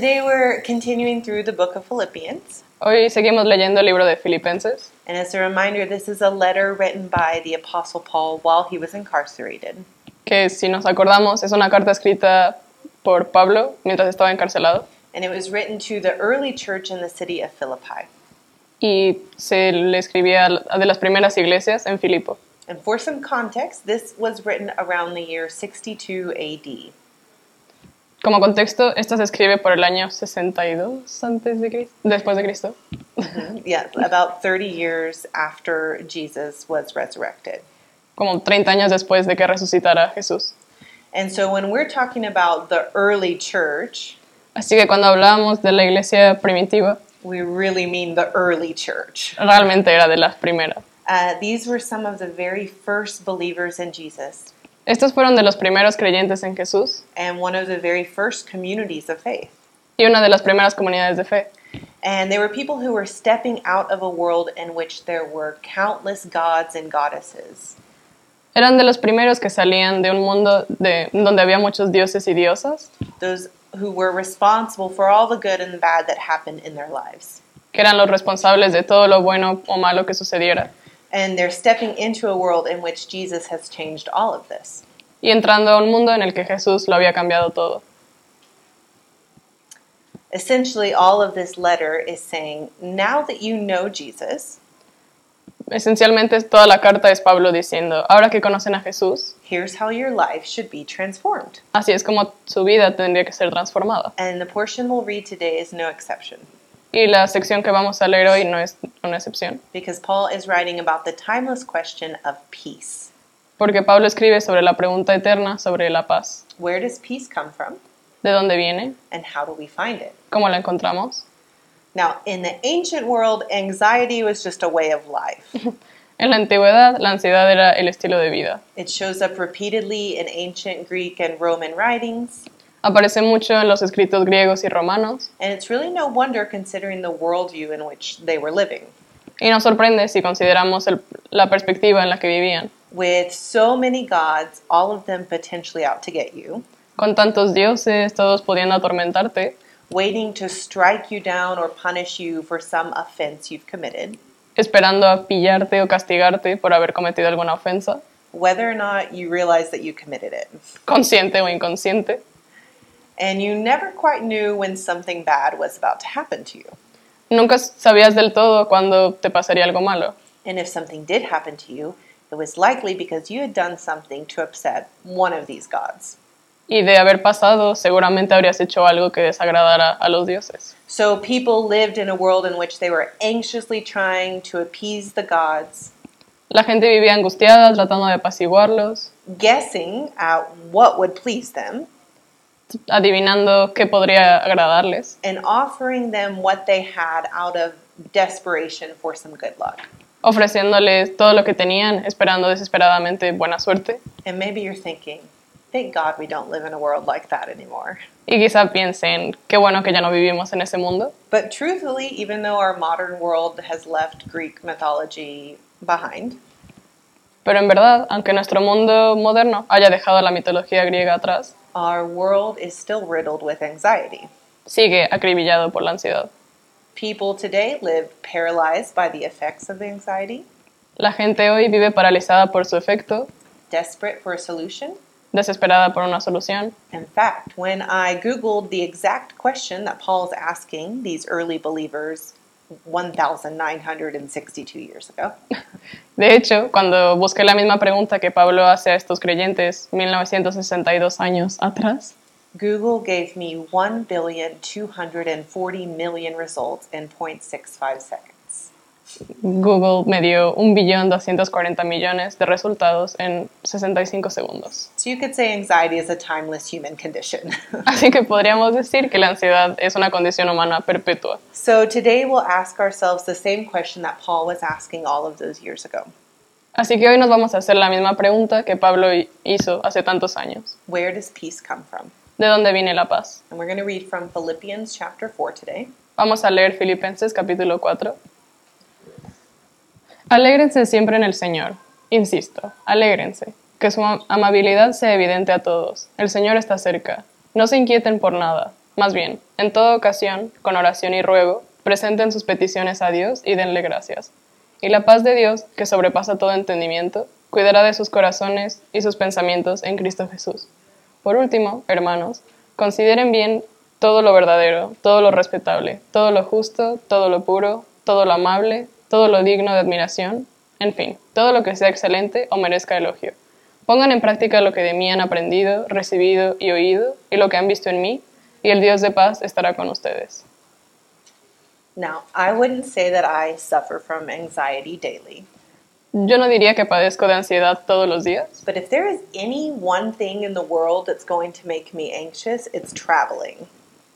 today we're continuing through the book of Philippians. Hoy seguimos leyendo el libro de Filipenses. And as a reminder, this is a letter written by the Apostle Paul while he was incarcerated. que si nos acordamos es una carta escrita por Pablo mientras estaba encarcelado And it was written to the early church in the city of Philippi. y se le escribía a de las primeras iglesias en Filipo. And for some context, this was written around the year 62 AD. Como contexto, esta se escribe por el año 62 antes de Cristo, después de Cristo. Yes, about 30 years after Jesus was resurrected. como 30 años después de que resucitara Jesús. And so when we're talking about the early church, Así que cuando hablamos de la iglesia primitiva, we really mean the early church. realmente era de las primeras. Uh, these were some of the very first believers in Jesus Estos fueron de los primeros creyentes en Jesús and one of the very first communities of faith. y una de las primeras comunidades de fe. And they were people who were stepping out of a world in which there were countless gods and goddesses. Eran de los primeros que salían de un mundo de, donde había muchos dioses y diosas, those who were responsible for all the good and the bad that happened in their lives. que eran los responsables de todo lo bueno o malo que sucediera, And they're stepping into a world in which Jesus has changed all of this. y entrando a un mundo en el que Jesús lo había cambiado todo. Essentially, all of this letter is saying, now that you know Jesus, Esencialmente toda la carta es Pablo diciendo, ahora que conocen a Jesús, here's how your life should be transformed. así es como su vida tendría que ser transformada. And the portion we'll read today is no exception, Y la sección que vamos a leer hoy no es una excepción, because Paul is writing about the timeless question of peace. porque Pablo escribe sobre la pregunta eterna sobre la paz. Where does peace come from, ¿De dónde viene? and how do we find it? ¿Cómo la encontramos? Now, in the ancient world, anxiety was just a way of life. En la antigüedad, la ansiedad era el estilo de vida. It shows up repeatedly in ancient Greek and Roman writings, Aparece mucho en los escritos griegos y romanos, and it's really no wonder considering the worldview in which they were living. y nos sorprende si consideramos el- la perspectiva en la que vivían. With so many gods, all of them potentially out to get you, Con tantos dioses, todos pudiendo atormentarte, waiting to strike you down or punish you for some offense you've committed, esperando a pillarte o castigarte por haber cometido alguna ofensa, whether or not you realize that you committed it. consciente o inconsciente, And you never quite knew when something bad was about to happen to you. Nunca sabías del todo cuándo te pasaría algo malo. And if something did happen to you, it was likely because you had done something to upset one of these gods. Y de haber pasado, seguramente habrías hecho algo que desagradara a los dioses. So people lived in a world in which they were anxiously trying to appease the gods, La gente vivía angustiada, tratando de apaciguarlos, guessing at what would please them, adivinando qué podría agradarles, and offering them what they had out of desperation for some good luck. ofreciéndoles todo lo que tenían, esperando desesperadamente buena suerte. And maybe you're thinking, thank God we don't live in a world like that anymore. Y quizá piensen, qué bueno que ya no vivimos en ese mundo. But truthfully, even though our modern world has left Greek mythology behind, Pero en verdad, aunque nuestro mundo moderno haya dejado la mitología griega atrás, our world is still riddled with anxiety. sigue acribillado por la ansiedad. People today live paralyzed by the effects of anxiety, La gente hoy vive paralizada por su efecto, desperate for a solution. desesperada por una solución. In fact, when I Googled the exact question that Paul's asking these early believers 1,962 years ago, De hecho, cuando busqué la misma pregunta que Pablo hace a estos creyentes 1962 años atrás, Google gave me 1,240 million results in 0.65 seconds. Google me dio 1.240 millones de resultados en 65 segundos. So you could say anxiety is a timeless human condition. Así que podríamos decir que la ansiedad es una condición humana perpetua. so today we'll ask ourselves the same question that Paul was asking all of those years ago. Así que hoy nos vamos a hacer la misma pregunta que Pablo hizo hace tantos años. Where does peace come from? ¿De dónde viene la paz? And we're going to read from Philippians chapter 4 today. Vamos a leer Filipenses capítulo 4. Alégrense siempre en el Señor. Insisto, alégrense. Que su amabilidad sea evidente a todos. El Señor está cerca. No se inquieten por nada. Más bien, en toda ocasión, con oración y ruego, presenten sus peticiones a Dios y denle gracias. Y la paz de Dios, que sobrepasa todo entendimiento, cuidará de sus corazones y sus pensamientos en Cristo Jesús. Por último, hermanos, consideren bien todo lo verdadero, todo lo respetable, todo lo justo, todo lo puro, todo lo amable, todo lo digno de admiración, en fin, todo lo que sea excelente o merezca elogio. Pongan en práctica lo que de mí han aprendido, recibido y oído, y lo que han visto en mí, y el Dios de paz estará con ustedes. Now, I wouldn't say that I suffer from anxiety daily, Yo no diría que padezco de ansiedad todos los días, but if there is any one thing in the world that's going to make me anxious, it's traveling.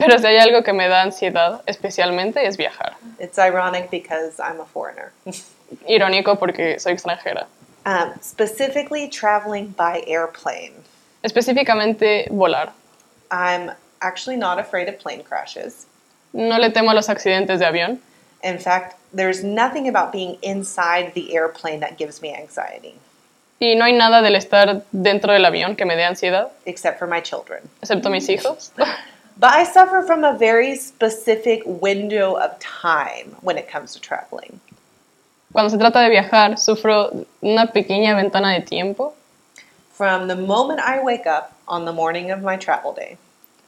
Pero si hay algo que me da ansiedad especialmente es viajar. It's ironic because I'm a foreigner. Irónico porque soy extranjera. um, specifically, traveling by airplane. Específicamente volar. I'm actually not afraid of plane crashes. No le temo a los accidentes de avión. In fact, there's nothing about being inside the airplane that gives me anxiety, Y no hay nada del estar dentro del avión que me dé ansiedad, except for my children. excepto mis hijos. But I suffer from a very specific window of time when it comes to traveling. Cuando se trata de viajar, sufro una pequeña ventana de tiempo From the moment I wake up on the morning of my travel day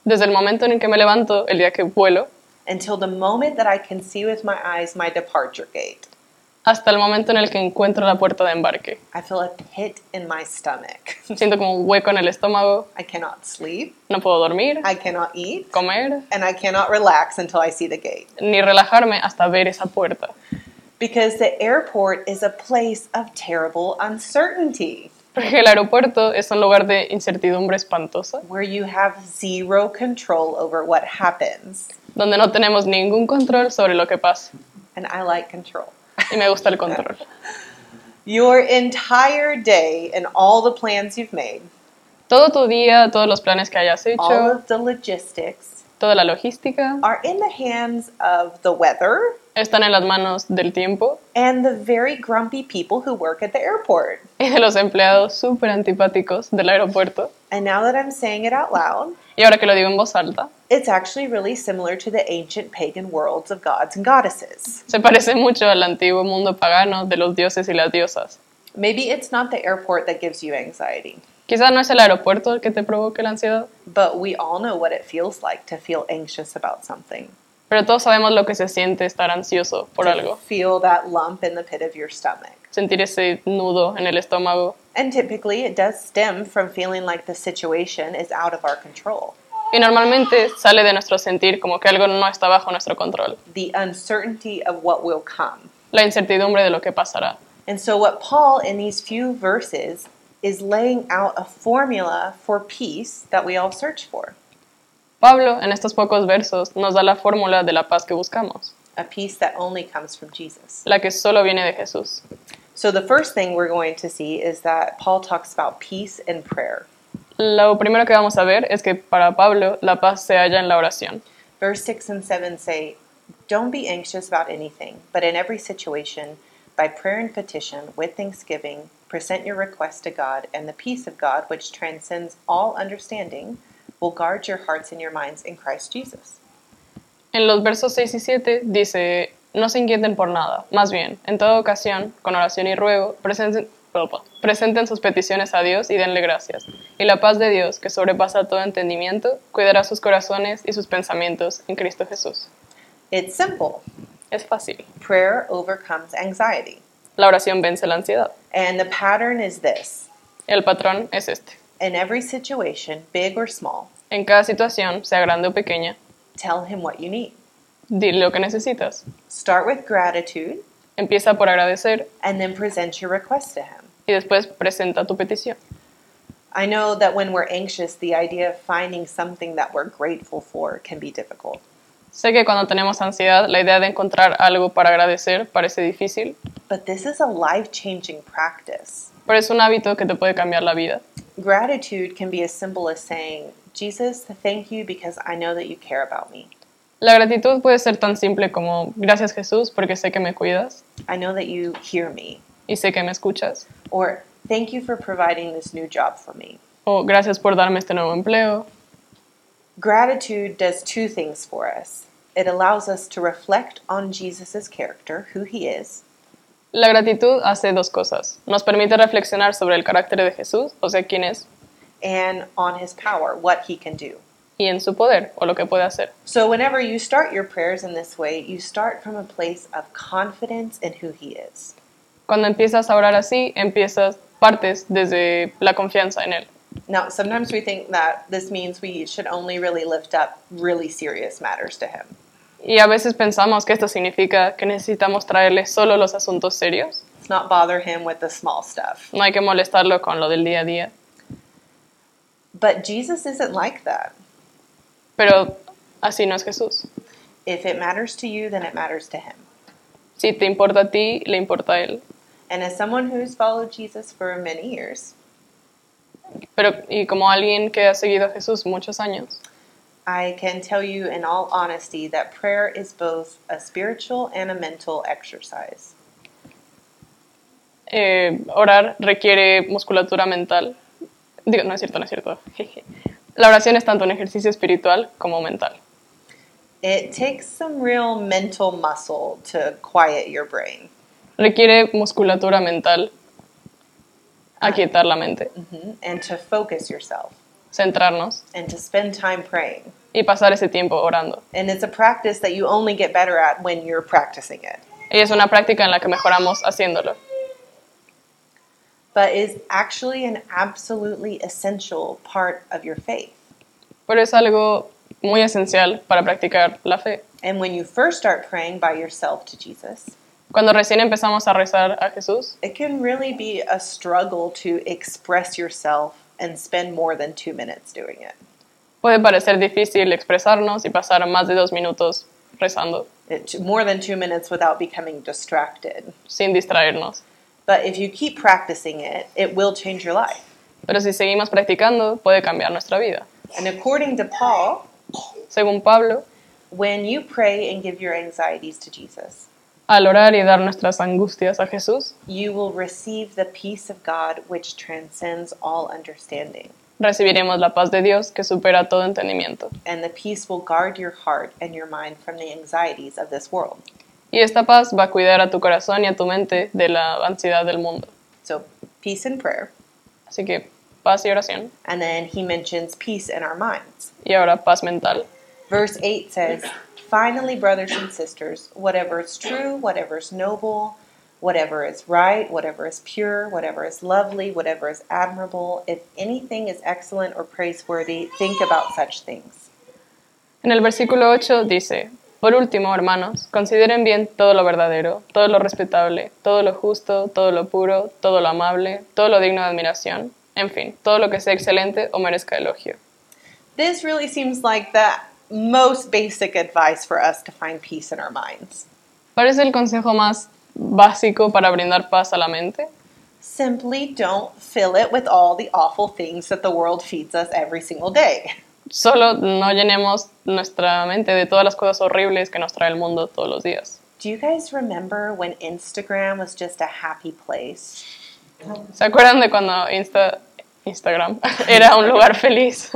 desde el momento en el que me levanto el día que vuelo until the moment that I can see with my eyes my departure gate. Hasta el momento en el que encuentro la puerta de embarque. I feel a pit in my stomach. Siento como un hueco en el estómago, I cannot sleep, no puedo dormir, I cannot eat, comer, and I cannot relax until I see the gate. ni relajarme hasta ver esa puerta. Because the airport is a place of terrible uncertainty Porque el aeropuerto es un lugar de incertidumbre espantosa, where you have zero control over what happens. donde no tenemos ningún control sobre lo que pasa. And I like control. Y me gusta el control. Your entire day and all the plans you've made, Todo tu día, todos los planes que hayas hecho. all of the logistics, toda la logística, are in the hands of the weather están en las manos del tiempo and the very grumpy people who work at the airport. y de los empleados súper antipáticos del aeropuerto. And now that I'm saying it out loud, Y ahora que lo digo en voz alta, it's actually really similar to the ancient pagan worlds of gods and goddesses. se parece mucho al antiguo mundo pagano de los dioses y las diosas. Maybe it's not the airport that gives you anxiety, Quizá no es el aeropuerto el que te provoque la ansiedad, but we all know what it feels like to feel anxious about something. Pero todos sabemos lo que se siente estar ansioso por algo. feel that lump in the pit of your stomach. Sentir ese nudo en el estómago. And typically, it does stem from feeling like the situation is out of our control. Y normalmente sale de nuestro sentir como que algo no está bajo nuestro control. The uncertainty of what will come. La incertidumbre de lo que pasará. And so, what Paul in these few verses is laying out a formula for peace that we all search for Pablo, en estos pocos versos, nos da la fórmula de la paz que buscamos, a peace that only comes from Jesus. la que solo viene de Jesús. So, the first thing we're going to see is that Paul talks about peace and prayer. Lo primero que vamos a ver es que para Pablo la paz se halla en la oración. Verse 6 and 7 say, Don't be anxious about anything, but in every situation, by prayer and petition, with thanksgiving, present your requests to God, and the peace of God, which transcends all understanding, will guard your hearts and your minds in Christ Jesus. En los versos 6 y 7 dice, no se inquieten por nada, más bien, en toda ocasión, con oración y ruego, presenten, presenten sus peticiones a Dios y denle gracias. Y la paz de Dios, que sobrepasa todo entendimiento, cuidará sus corazones y sus pensamientos en Cristo Jesús. It's simple. Es fácil. Prayer overcomes anxiety. La oración vence la ansiedad. And the pattern is this El patrón es este. in every situation, big or small, En cada situación, sea grande o pequeña, tell Him what you need. dile lo que necesitas. Start with gratitude, Empieza por agradecer and then present your request to Him. y después presenta tu petición. I know that when we're anxious, the idea of finding something that we're grateful for can be difficult. Sé que cuando tenemos ansiedad, la idea de encontrar algo para agradecer parece difícil, But this is a life changing practice. pero es un hábito que te puede cambiar la vida. Gratitude can be as simple as saying, Jesus, thank you because I know that you care about me. La gratitud puede ser tan simple como gracias Jesús porque sé que me cuidas I know that you hear me. y sé que me escuchas. Or thank you for providing this new job for me. O gracias por darme este nuevo empleo. Gratitude does two things for us. It allows us to reflect on Jesus' character, who he is, La gratitud hace dos cosas. Nos permite reflexionar sobre el carácter de Jesús, o sea, quién es, and on his power, what he can do. y en su poder, o lo que puede hacer. So, whenever you start your prayers in this way, you start from a place of confidence in who he is. Cuando empiezas a orar así, empiezas, partes desde la confianza en Él. Now, sometimes we think that this means we should only really lift up really serious matters to him. Y a veces pensamos que esto significa que necesitamos traerle solo los asuntos serios. Let's not bother him with the small stuff. No hay que molestarlo con lo del día a día. But Jesus isn't like that. Pero así no es Jesús. If it matters to you, then it matters to him. Si te importa a ti, le importa a Él. And as someone who's followed Jesus for many years, Pero, y como alguien que ha seguido a Jesús muchos años, I can tell you in all honesty that prayer is both a spiritual and a mental exercise. eh, orar requiere musculatura mental. Digo, no es cierto, no es cierto. jeje. La oración es tanto un ejercicio espiritual como mental. It takes some real mental muscle to quiet your brain Requiere musculatura mental, aquietar la mente, mhm, and to focus yourself centrarnos and to spend time praying. y pasar ese tiempo orando. And it's a practice that you only get better at when you're practicing it, Y es una práctica en la que mejoramos haciéndolo. But is actually an absolutely essential part of your faith. Pero es algo muy esencial para practicar la fe. And when you first start praying by yourself to Jesus, Cuando recién empezamos a rezar a Jesús, it can really be a struggle to express yourself and spend more than two minutes doing it. puede parecer difícil expresarnos y pasar más de dos minutos rezando it more than two minutes without becoming distracted. sin distraernos. But if you keep practicing it, it will change your life. Pero si seguimos practicando, puede cambiar nuestra vida. And according to Paul, Según Pablo, when you pray and give your anxieties to Jesus, al orar y dar nuestras angustias a Jesús, you will receive the peace of God which transcends all understanding. recibiremos la paz de Dios que supera todo entendimiento. And the peace will guard your heart and your mind from the anxieties of this world. Y esta paz va a cuidar a tu corazón y a tu mente de la ansiedad del mundo. So, peace in prayer. Así que paz y oración. And then he mentions peace in our minds. Y ahora paz mental. Verse 8 says, Finally, brothers and sisters, whatever is true, whatever is noble, whatever is right, whatever is pure, whatever is lovely, whatever is admirable, if anything is excellent or praiseworthy, think about such things. En el versículo 8 dice, Por último, hermanos, consideren bien todo lo verdadero, todo lo respetable, todo lo justo, todo lo puro, todo lo amable, todo lo digno de admiración, en fin, todo lo que sea excelente o merezca elogio. This really seems like the most basic advice for us to find peace in our minds. Parece el consejo más básico para brindar paz a la mente. Simply don't fill it with all the awful things that the world feeds us every single day. Solo no llenemos nuestra mente de todas las cosas horribles que nos trae el mundo todos los días. Do you guys remember when Instagram was just a happy place? ¿Se acuerdan de cuando Insta, Instagram era un lugar feliz?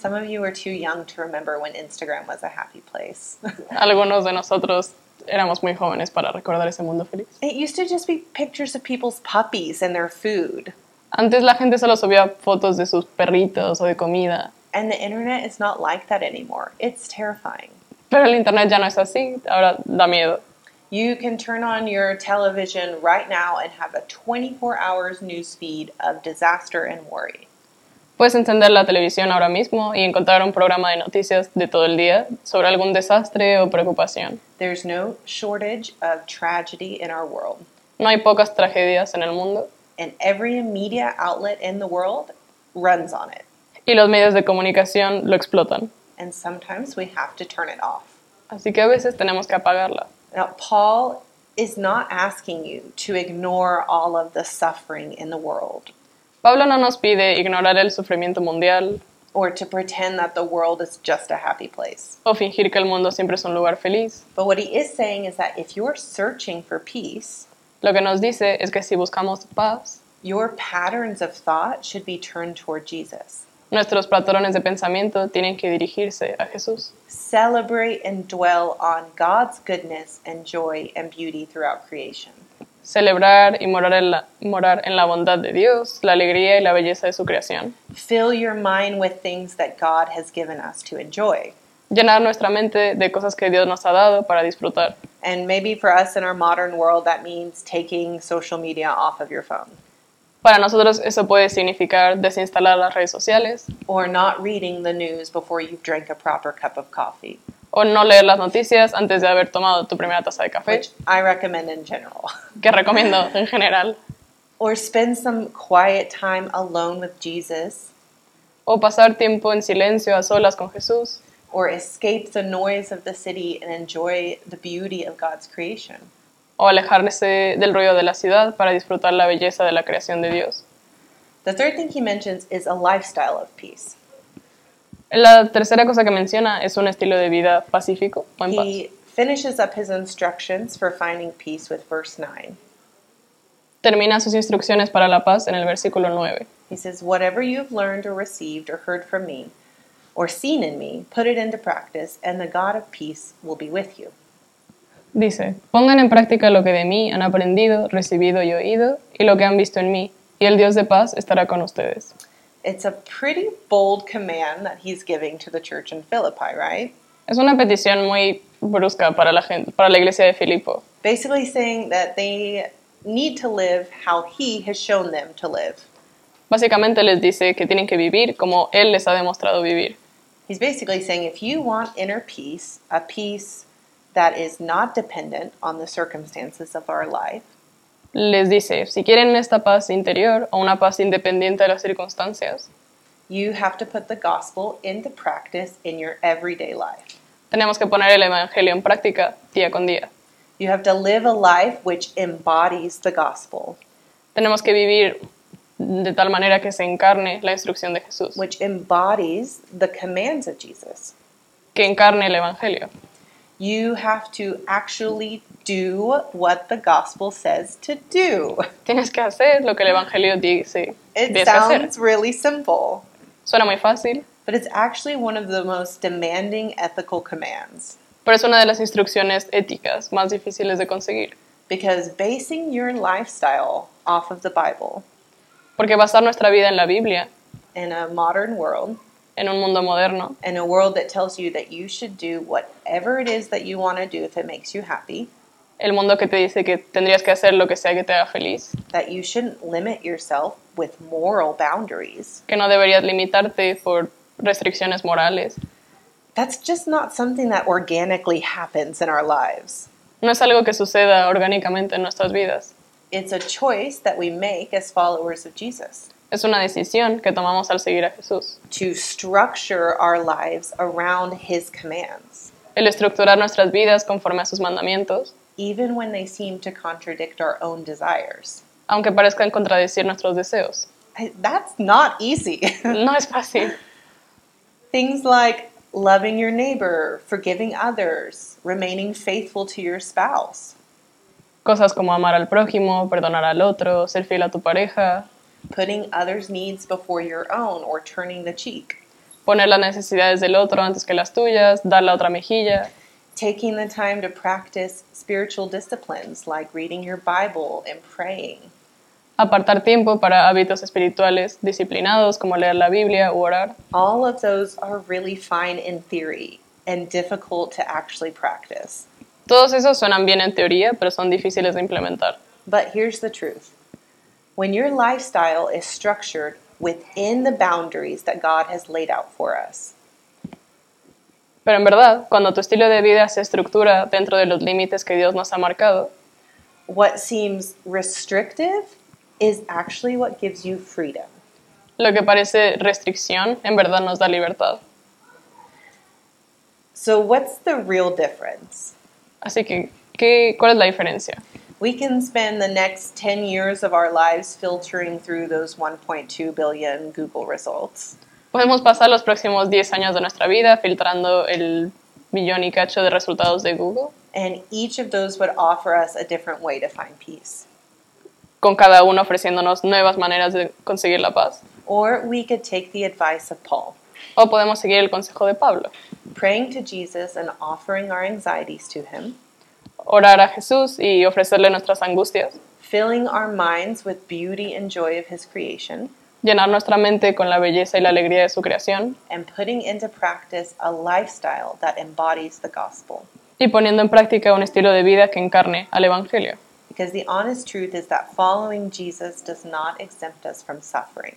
Some of you are too young to remember when Instagram was a happy place. Algunos de nosotros éramos muy jóvenes para recordar ese mundo feliz. it used to just be pictures of people's puppies and their food. Antes la gente solo subía fotos de sus perritos o de comida, And the internet is not like that anymore. It's terrifying. pero el internet ya no es así, ahora da miedo. You can turn on your television right now and have a 24 hours news feed of disaster and worry. Puedes encender la televisión ahora mismo y encontrar un programa de noticias de todo el día sobre algún desastre o preocupación. There's no shortage of tragedy in our world. No hay pocas tragedias en el mundo And every media outlet in the world runs on it. Y los medios de comunicación lo explotan. And sometimes we have to turn it off. Así que a veces tenemos que apagarla. Now, Paul is not asking you to ignore all of the suffering in the world Pablo no nos pide ignorar el sufrimiento mundial or to pretend that the world is just a happy place. o fingir que el mundo siempre es un lugar feliz. But what he is saying is that if you're searching for peace, Lo que nos dice es que si buscamos paz, your patterns of thought should be turned toward Jesus. Nuestros patrones de pensamiento tienen que dirigirse a Jesús. Celebrate and dwell on God's goodness and joy and beauty throughout creation. Celebrar y morar en, la, morar en la bondad de Dios, la alegría y la belleza de su creación. Fill your mind with things that God has given us to enjoy. Llenar nuestra mente de cosas que Dios nos ha dado para disfrutar. And maybe for us in our modern world, that means taking social media off of your phone Para nosotros eso puede significar desinstalar las redes sociales or not reading the news before you've drank a proper cup of coffee, o no leer las noticias antes de haber tomado tu primera taza de café, which I recommend in general. que recomiendo en general. or spend some quiet time alone with Jesus, O pasar tiempo en silencio a solas con Jesús. or escape the noise of the city and enjoy the beauty of God's creation. O alejarse del ruido de la ciudad para disfrutar la belleza de la creación de Dios. The third thing he mentions is a lifestyle of peace. La tercera cosa que menciona es un estilo de vida pacífico o en paz. He finishes up his instructions for finding peace with verse 9. Termina sus instrucciones para la paz en el versículo 9. He says, Whatever you've learned or received or heard from me or seen in me, put it into practice, and the God of peace will be with you. Dice, pongan en práctica lo que de mí han aprendido, recibido y oído, y lo que han visto en mí, y el Dios de paz estará con ustedes. It's a pretty bold command that he's giving to the church in Philippi, right? Es una petición muy brusca para la gente, para la iglesia de Filipo. Basically saying that they need to live how he has shown them to live. Básicamente les dice que tienen que vivir como Él les ha demostrado vivir. He's basically saying if you want inner peace, a peace that is not dependent on the circumstances of our life, Les dice, si quieren esta paz interior o una paz independiente de las circunstancias, you have to put the gospel into practice in your everyday life. tenemos que poner el Evangelio en práctica día con día. You have to live a life which embodies the gospel, Tenemos que vivir de tal manera que se encarne la instrucción de Jesús, which embodies the commands of Jesus. que encarne el Evangelio. You have to actually do what the gospel says to do. Tienes que hacer lo que el Evangelio dice. It Tienes que hacer. sounds really simple, Suena muy fácil, but it's actually one of the most demanding ethical commands pero es una de las instrucciones éticas más difíciles de conseguir. because basing your lifestyle off of the Bible Porque basar nuestra vida en la Biblia, in a modern world, en un mundo moderno, in a world that tells you that you should do whatever it is that you want to do if it makes you happy, el mundo que te dice que tendrías que hacer lo que sea que te haga feliz, that you shouldn't limit yourself with moral boundaries. que no deberías limitarte por restricciones morales. That's just not something that organically happens in our lives. No es algo que suceda orgánicamente en nuestras vidas. It's a choice that we make as followers of Jesus Es una decisión que tomamos al seguir a Jesús. to structure our lives around his commands, El estructurar nuestras vidas conforme a sus mandamientos, even when they seem to contradict our own desires. aunque parezcan contradecir nuestros deseos. That's not easy. No es fácil. Things like loving your neighbor, forgiving others, remaining faithful to your spouse, Cosas como amar al prójimo, perdonar al otro, ser fiel a tu pareja, putting others' needs before your own, or turning the cheek, poner las necesidades del otro antes que las tuyas, dar la otra mejilla, taking the time to practice spiritual disciplines like reading your Bible and praying, apartar tiempo para hábitos espirituales disciplinados como leer la Biblia u orar. all of those are really fine in theory and difficult to actually practice. Todos esos suenan bien en teoría, pero son difíciles de implementar. But here's the truth when your lifestyle is structured within the boundaries that God has laid out for us, Pero en verdad, cuando tu estilo de vida se estructura dentro de los límites que Dios nos ha marcado, what seems restrictive is actually what gives you freedom. lo que parece restricción en verdad nos da libertad. So, what's the real difference? Así que, ¿qué, ¿cuál es la diferencia? We can spend the next 10 years of our lives filtering through those 1.2 billion Google results. Podemos pasar los próximos 10 años de nuestra vida filtrando el millón y cacho de resultados de Google, And each of those would offer us a different way to find peace. con cada uno ofreciéndonos nuevas maneras de conseguir la paz. Or we could take the advice of Paul, O podemos seguir el consejo de Pablo, praying to Jesus and offering our anxieties to him, orar a Jesús y ofrecerle nuestras angustias, filling our minds with beauty and joy of his creation, llenar nuestra mente con la belleza y la alegría de su creación and putting into practice a lifestyle that embodies the gospel. y poniendo en práctica un estilo de vida que encarne al Evangelio. Because the honest truth is that following Jesus does not exempt us from suffering.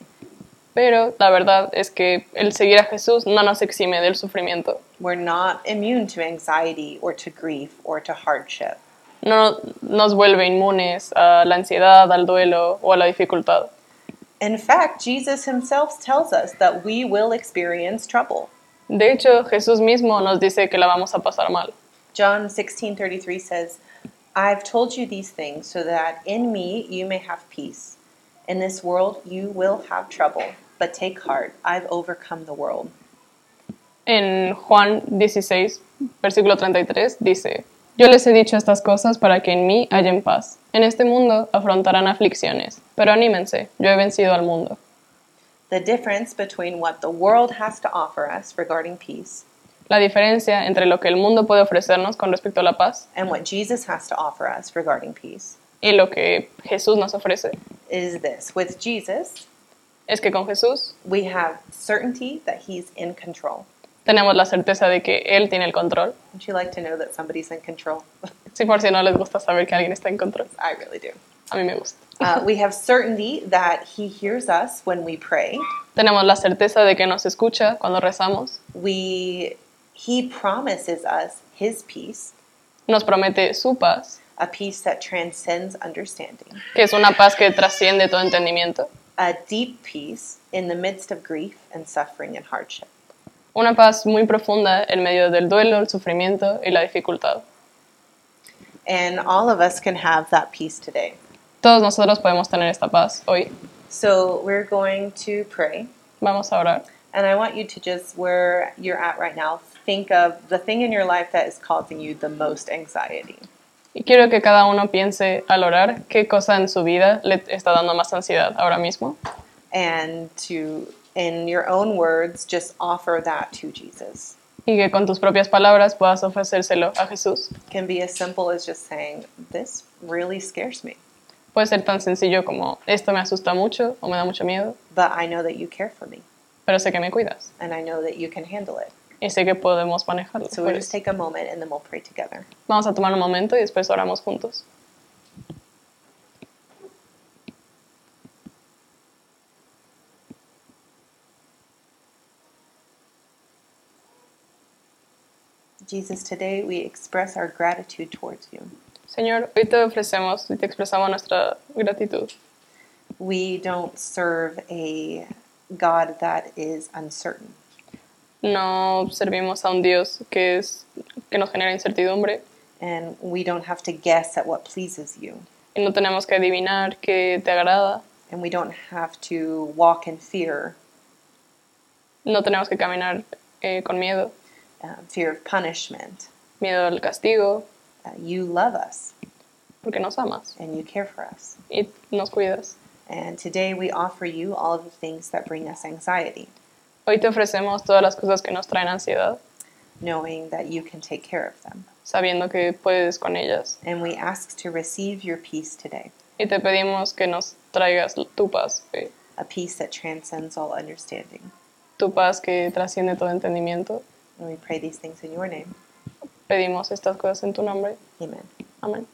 Pero la verdad es que el seguir a Jesús no nos exime del sufrimiento. We're not immune to anxiety or to grief or to hardship. No nos vuelve inmunes a la ansiedad, al duelo o a la dificultad. In fact, Jesus himself tells us that we will experience trouble. De hecho, Jesús mismo nos dice que la vamos a pasar mal. John 16:33 says, "I've told you these things so that in me you may have peace. In this world you will have trouble, but take heart, I've overcome the world." En Juan 16, versículo 33, dice, Yo les he dicho estas cosas para que en mí hallen paz. En este mundo afrontarán aflicciones, pero anímense, yo he vencido al mundo. The difference between what the world has to offer us regarding peace La diferencia entre lo que el mundo puede ofrecernos con respecto a la paz and what Jesus has to offer us regarding peace y lo que Jesús nos ofrece is this. With Jesus, es que con Jesús we have certainty that he's in control. tenemos la certeza de que Él tiene el control. Would you like to know that somebody's in control? Si por si no les gusta saber que alguien está en control, I really do. a mí me gusta. Uh, we have certainty that He hears us when we pray. Tenemos la certeza de que nos escucha cuando rezamos, We He promises us His peace, nos promete su paz, a peace that transcends understanding, que es una paz que trasciende todo entendimiento, a deep peace in the midst of grief and suffering and hardship. una paz muy profunda en medio del duelo, el sufrimiento y la dificultad. And all of us can have that peace today. Todos nosotros podemos tener esta paz hoy. So we're going to pray. Vamos a orar. And I want you to just, where you're at right now, think of the thing in your life that is causing you the most anxiety. Y quiero que cada uno piense al orar qué cosa en su vida le está dando más ansiedad ahora mismo. And to, in your own words, just offer that to Jesus. Y que con tus propias palabras puedas ofrecérselo a Jesús. Can be as simple as just saying, This really scares me, Puede ser tan sencillo como esto me asusta mucho o me da mucho miedo, but I know that you care for me, pero sé que me cuidas and I know that you can handle it. Y sé que podemos manejarlo. So we'll just take a moment and then we'll pray together. vamos a tomar un momento y después oramos juntos. Jesus, today we express our gratitude towards you. Señor, hoy te ofrecemos y te expresamos nuestra gratitud. We don't serve a God that is uncertain. No servimos a un Dios que, es, que nos genera incertidumbre And we don't have to guess at what pleases you. y no tenemos que adivinar qué te agrada. And we don't have to walk in fear, No tenemos que caminar eh, con miedo, uh, fear of punishment. miedo al castigo, Uh, you love us porque nos amas and you care for us. y nos cuidas. And today we offer you all of the things that bring us anxiety, Hoy te ofrecemos todas las cosas que nos traen ansiedad, knowing that you can take care of them. sabiendo que puedes con ellas. And we ask to receive your peace today, Y te pedimos que nos traigas tu paz, eh, a peace that transcends all understanding. tu paz que trasciende todo entendimiento. And we pray these things in your name. Pedimos estas cosas en tu nombre. Amen. Amén.